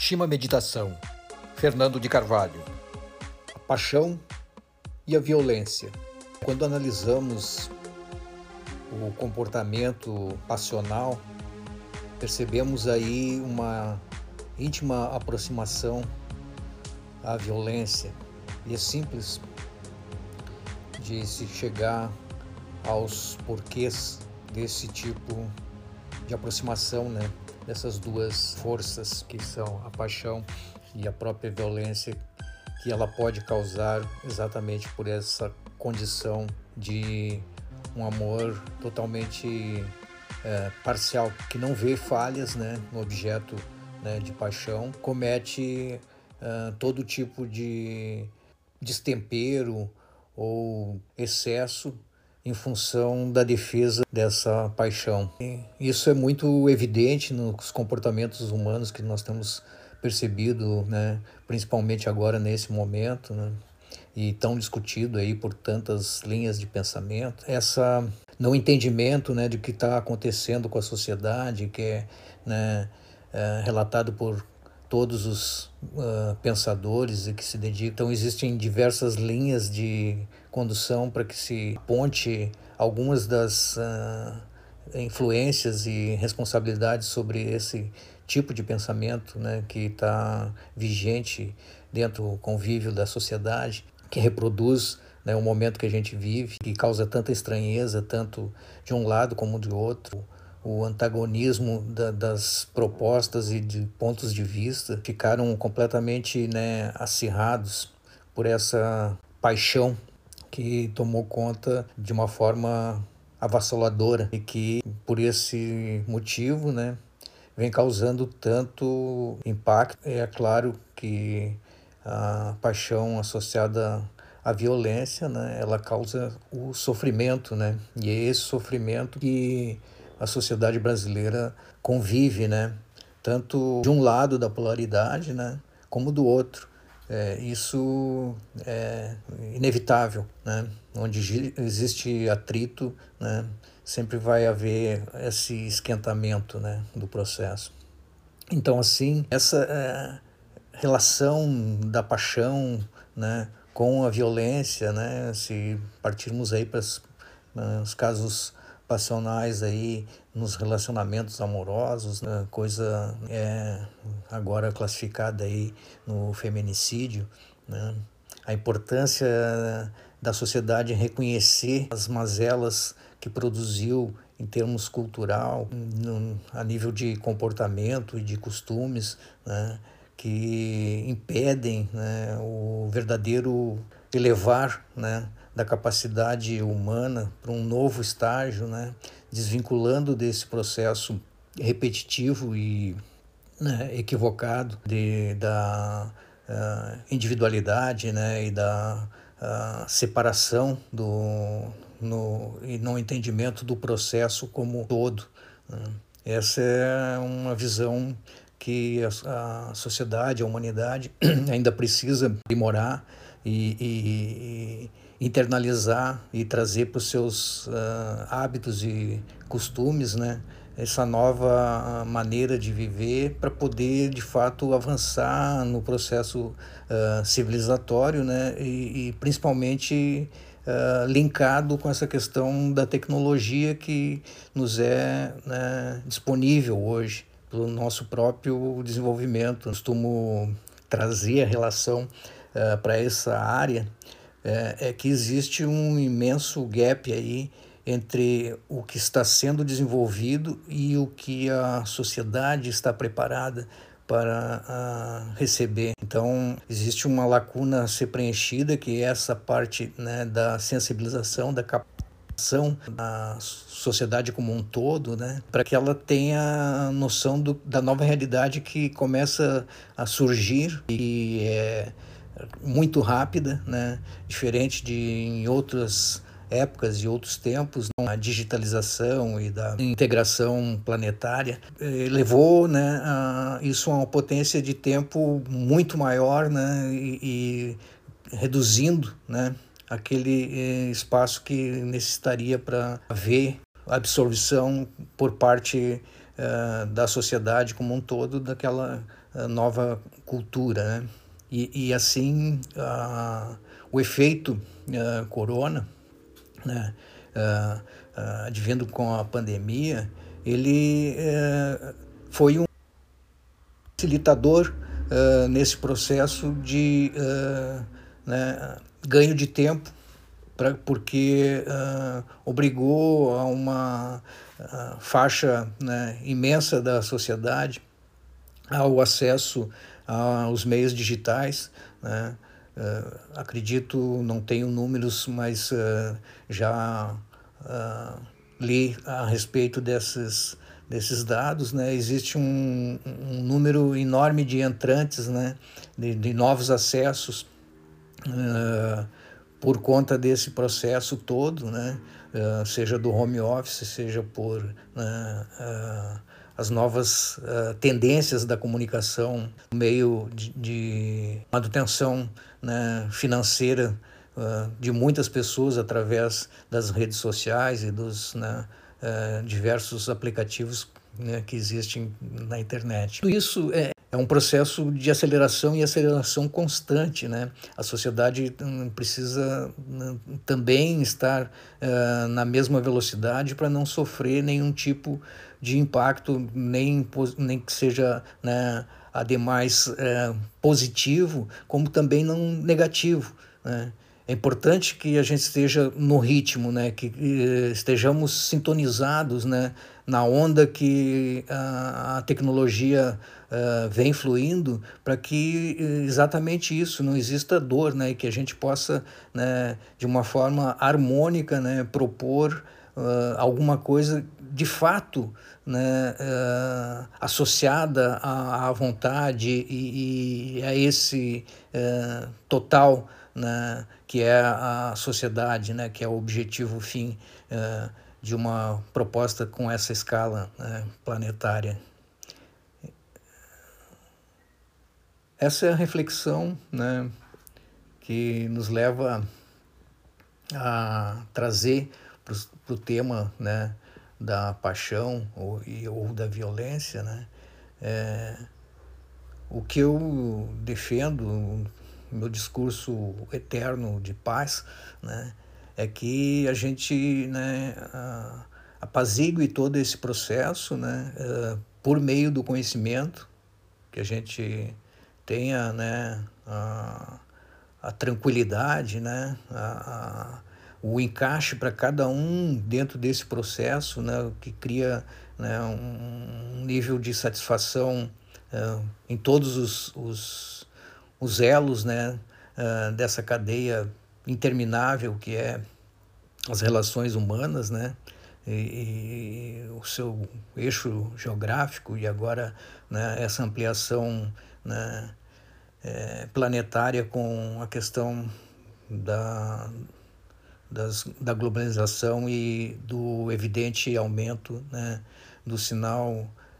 Shima Meditação, Fernando de Carvalho. A paixão e a violência. Quando analisamos o comportamento passional, percebemos aí uma íntima aproximação à violência. E é simples de se chegar aos porquês desse tipo de aproximação, né? Dessas duas forças que são a paixão e a própria violência que ela pode causar exatamente por essa condição de um amor totalmente é, parcial, que não vê falhas né, no objeto né, de paixão, comete é, todo tipo de destempero ou excesso em função da defesa dessa paixão. E isso é muito evidente nos comportamentos humanos que nós temos percebido, né, principalmente agora nesse momento, né, e tão discutido aí por tantas linhas de pensamento. Essa não entendimento, né, de que está acontecendo com a sociedade, que é, né, é relatado por todos os uh, pensadores e que se dedicam. Então, existem diversas linhas de condução para que se ponte algumas das uh, influências e responsabilidades sobre esse tipo de pensamento né, que está vigente dentro do convívio da sociedade, que reproduz né, o momento que a gente vive, que causa tanta estranheza, tanto de um lado como de outro. O antagonismo da, das propostas e de pontos de vista ficaram completamente né, acirrados por essa paixão que tomou conta de uma forma avassaladora e que por esse motivo né, vem causando tanto impacto. É claro que a paixão associada à violência, né, ela causa o sofrimento, né? E é esse sofrimento que a sociedade brasileira convive, né? Tanto de um lado da polaridade, né? Como do outro. É, isso é inevitável, né? Onde existe atrito, né? Sempre vai haver esse esquentamento, né? Do processo. Então, assim, essa é, relação da paixão, né? Com a violência, né? Se partirmos aí para os casos passionais aí nos relacionamentos amorosos, né? coisa é agora classificada aí no feminicídio, né? A importância da sociedade reconhecer as mazelas que produziu em termos cultural, a nível de comportamento e de costumes, né? que impedem né? o verdadeiro elevar né? Da capacidade humana para um novo estágio, né? desvinculando desse processo repetitivo e né, equivocado de, da uh, individualidade né, e da uh, separação do, no, e no entendimento do processo como todo. Né? Essa é uma visão que a, a sociedade, a humanidade ainda precisa aprimorar e, e internalizar e trazer para os seus uh, hábitos e costumes, né? essa nova maneira de viver para poder de fato avançar no processo uh, civilizatório né? e, e principalmente uh, linkado com essa questão da tecnologia que nos é né, disponível hoje pelo nosso próprio desenvolvimento. Costumo trazer a relação para essa área é, é que existe um imenso gap aí entre o que está sendo desenvolvido e o que a sociedade está preparada para receber. Então, existe uma lacuna a ser preenchida, que é essa parte né, da sensibilização, da captação da sociedade como um todo, né, para que ela tenha noção do, da nova realidade que começa a surgir e é muito rápida, né? diferente de em outras épocas e outros tempos, a digitalização e da integração planetária eh, levou né, a, isso a uma potência de tempo muito maior né, e, e reduzindo né, aquele eh, espaço que necessitaria para haver absorção por parte uh, da sociedade como um todo daquela nova cultura. Né? E, e assim, o efeito corona, né? advindo com a pandemia, ele foi um facilitador nesse processo de né, ganho de tempo, pra, porque uh, obrigou a uma uh, faixa né, imensa da sociedade ao acesso aos meios digitais. Né? Uh, acredito, não tenho números, mas já li a respeito desses, desses dados, né, existe um, um número enorme de entrantes, né, de, de novos acessos uh, por conta desse processo todo, né? Uh, seja do home office, seja por uh, as novas tendências da comunicação, meio de, de manutenção né, financeira de muitas pessoas através das redes sociais e dos né, diversos aplicativos né, que existem na internet. Tudo isso é, é um processo de aceleração e aceleração constante. Né? A sociedade hum, precisa hum, também estar uh, na mesma velocidade para não sofrer nenhum tipo de impacto, nem, nem que seja né, ademais uh, positivo, como também não negativo. Né? É importante que a gente esteja no ritmo, né? que uh, estejamos sintonizados né? na onda que a, tecnologia uh, vem fluindo para que exatamente isso, não exista dor, né, e que a gente possa, né, de uma forma harmônica, né, propor uh, alguma coisa de fato né, uh, associada à, à vontade e, e, a esse uh, total né, que é a sociedade, né, que é o objetivo fim uh, de uma proposta com essa escala né, planetária. Essa é a reflexão né, que nos leva a trazer para o tema né, da paixão ou, ou da violência. Né, é, o que eu defendo, meu discurso eterno de paz, né, é que a gente né, apazigue todo esse processo né, é, por meio do conhecimento que a gente tenha né, a, a tranquilidade, né, a, a, o encaixe para cada um dentro desse processo, né, que cria né, um nível de satisfação uh, em todos os, os, os elos né, uh, dessa cadeia interminável que é as relações humanas, né? E, e, o seu eixo geográfico e agora né, essa ampliação né, é, planetária com a questão da, das, da globalização e do evidente aumento né, do sinal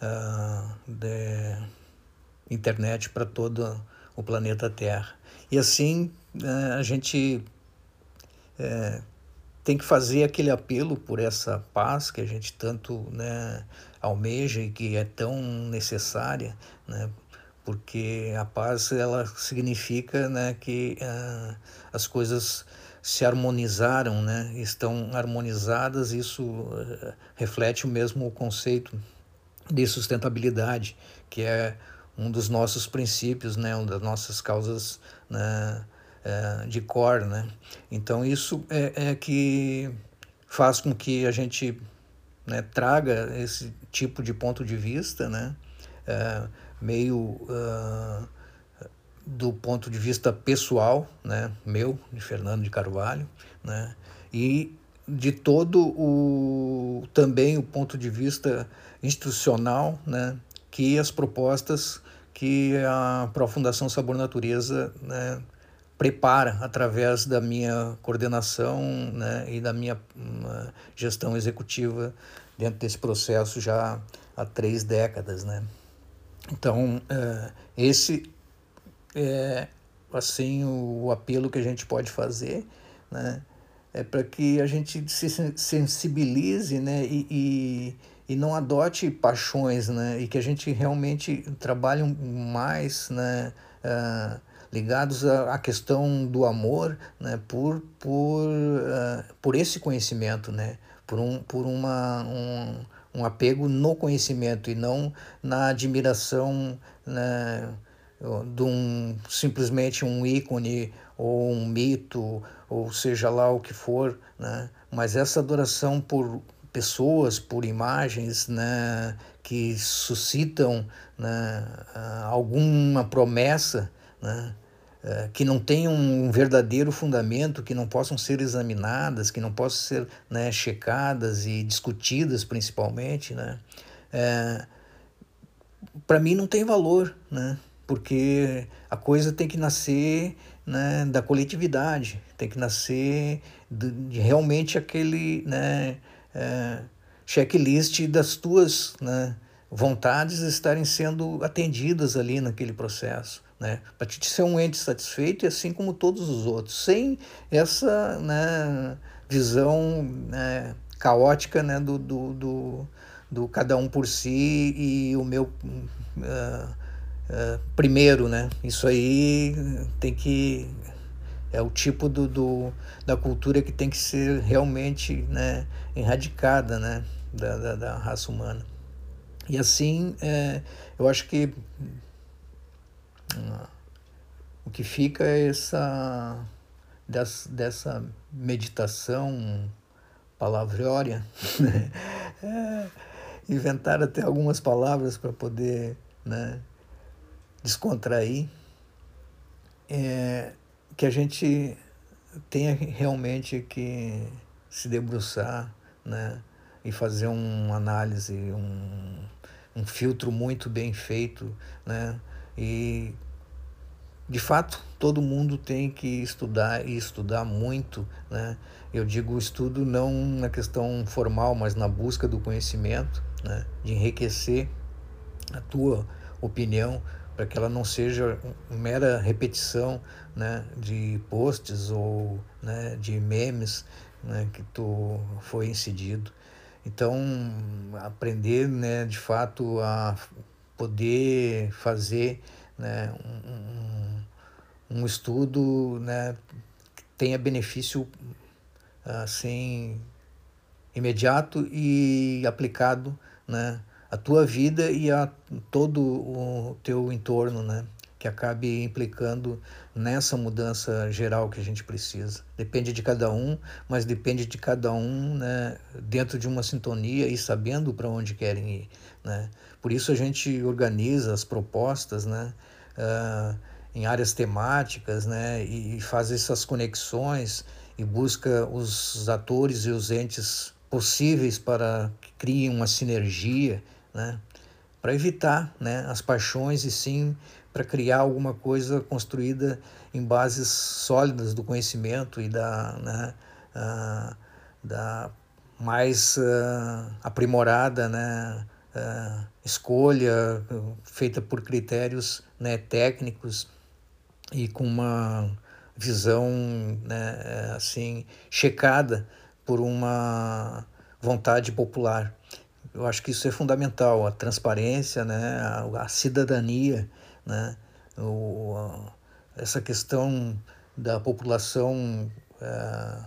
uh, de internet para todo o planeta Terra. E assim uh, a gente uh, tem que fazer aquele apelo por essa paz que a gente tanto né, almeja e que é tão necessária, né, porque a paz ela significa né, que uh, as coisas se harmonizaram, né, estão harmonizadas, isso uh, reflete o mesmo conceito de sustentabilidade, que é um dos nossos princípios, né, uma das nossas causas né, uh, de core. Né? Então, isso é, é que faz com que a gente né, traga esse tipo de ponto de vista, né? Uh, meio uh, do ponto de vista pessoal, né, meu, de Fernando de Carvalho, né, e de todo o também o ponto de vista institucional, né, que as propostas que a Profundação Sabor Natureza né, prepara através da minha coordenação né, e da minha uh, gestão executiva dentro desse processo já há três décadas, né. Então, é, esse é assim o, apelo que a gente pode fazer, né? É para que a gente se sensibilize, né? E, e, e não adote paixões, né? E que a gente realmente trabalhe mais, né? Uh, ligados à, questão do amor, né? Por por uh, por esse conhecimento, né? Por um por uma um, um apego no conhecimento e não na admiração, né? de um simplesmente um ícone ou um mito ou seja lá o que for, né? Mas essa adoração por pessoas, por imagens, né? Que suscitam né? alguma promessa, né? Eh, que não tenham um verdadeiro fundamento, que não possam ser examinadas, que não possam ser né, checadas e discutidas principalmente, né? É, para mim não tem valor, né? porque a coisa tem que nascer né, da coletividade, tem que nascer de, de realmente aquele né, é, checklist das tuas né, vontades estarem sendo atendidas ali naquele processo. Né, para te ser um ente satisfeito, e assim como todos os outros, sem essa né, visão né, caótica né, do, do, do, do, cada um por si e o meu. Uh, uh, primeiro, né? Isso aí tem que é o tipo do, do, da cultura que tem que ser realmente né, erradicada né, da, da, da raça humana. E assim, é, eu acho que uh, o que fica é essa dessa, dessa meditação palavrória, né? é, inventar até algumas palavras para poder né, descontrair, é, que a gente tenha realmente que se debruçar né, e fazer uma análise, um, um filtro muito bem feito. Né, e, de fato, todo mundo tem que estudar e estudar muito. Né? Eu digo estudo não na questão formal, mas na busca do conhecimento, né? de enriquecer a tua opinião, para que ela não seja mera repetição né, de posts ou né, de memes né, que tu foi incidido. Então, aprender né, de fato a poder fazer né, um, um estudo né, que tenha benefício assim imediato e aplicado né, a tua vida e a todo o teu entorno, né? Que acabe implicando nessa mudança geral que a gente precisa. Depende de cada um, mas depende de cada um, né? Dentro de uma sintonia e sabendo para onde querem ir, né? Por isso a gente organiza as propostas, né? Uh, em áreas temáticas, né? E faz essas conexões e busca os atores e os entes possíveis para que criem uma sinergia né? para evitar né, as paixões e sim para criar alguma coisa construída em bases sólidas do conhecimento e da, né, uh, da mais uh, aprimorada né, uh, escolha feita por critérios né, técnicos e com uma visão né, assim checada por uma vontade popular. Eu acho que isso é fundamental, a transparência, né, a, a cidadania, né, o, a, essa questão da população é,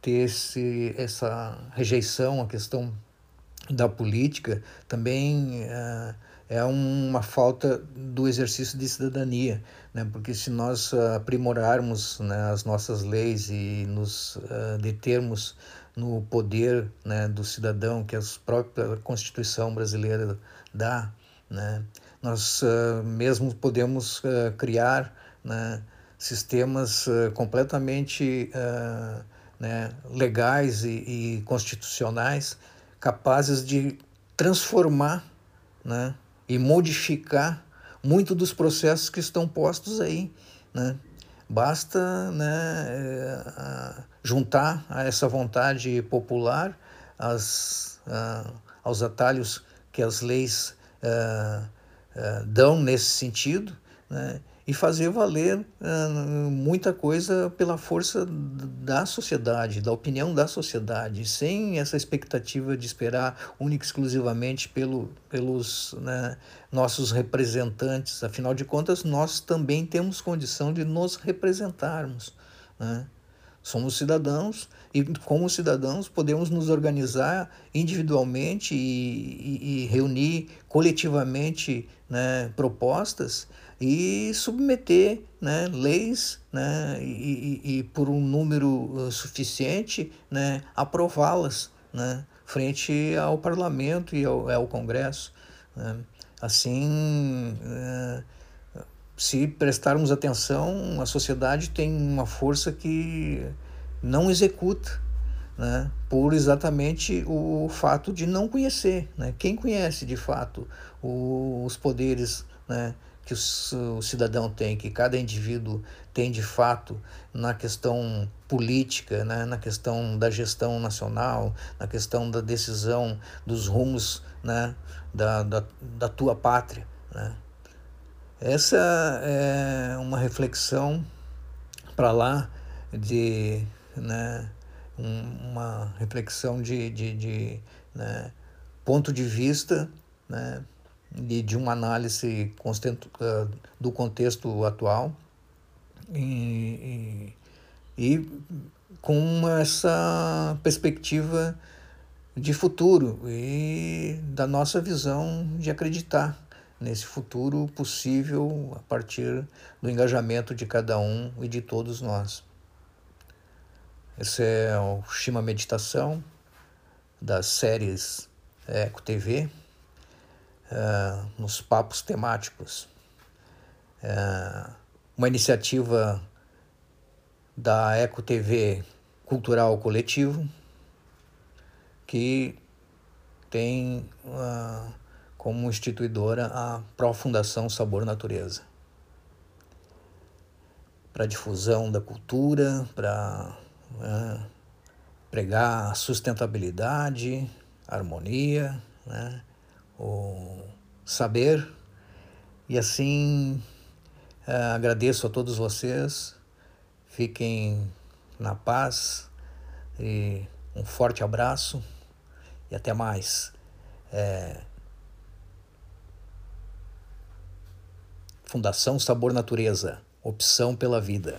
ter esse, essa rejeição à questão da política também é, é uma falta do exercício de cidadania, né? porque se nós aprimorarmos né, as nossas leis e nos uh, determos no poder né, do cidadão que a própria Constituição brasileira dá, né, nós uh, mesmo podemos uh, criar né, sistemas uh, completamente né, legais e, e, constitucionais capazes de transformar né, e modificar muito dos processos que estão postos aí. Né? Basta né, eh, juntar a essa vontade popular as, uh, aos atalhos que as leis uh, uh, dão nesse sentido, né, e fazer valer muita coisa pela força da sociedade, da opinião da sociedade, sem essa expectativa de esperar única e exclusivamente pelo, pelos né, nossos representantes. Afinal de contas, nós também temos condição de nos representarmos. Né? Somos cidadãos e, como cidadãos, podemos nos organizar individualmente e, e, e reunir coletivamente né, propostas e submeter né, leis né, e, e, por um número uh, suficiente né, aprová-las né, frente ao parlamento e ao, ao Congresso. Né. Assim, uh, se prestarmos atenção, a sociedade tem uma força que não executa, né, por exatamente o fato de não conhecer. Né? Quem conhece de fato os poderes né, que o, cidadão tem, que cada indivíduo tem de fato na questão política, né, na questão da gestão nacional, na questão da decisão dos rumos né, da, da, da tua pátria. Né. Essa é uma reflexão para lá de né, uma reflexão de, de, de né, ponto de vista né, e de uma análise do contexto atual. E, e, e com essa perspectiva de futuro e da nossa visão de acreditar nesse futuro possível a partir do engajamento de cada um e de todos nós. Esse é o Shima Meditação das séries Eco TV uh, nos papos temáticos. Uh, uma iniciativa da Eco TV Cultural Coletivo, que tem uh, como instituidora a Profundação Sabor Natureza. Para difusão da cultura, para uh, pregar sustentabilidade, harmonia, né? o saber. E assim uh, agradeço a todos vocês. Fiquem na paz e um forte abraço e até mais. É... Fundação Sabor Natureza, opção pela vida.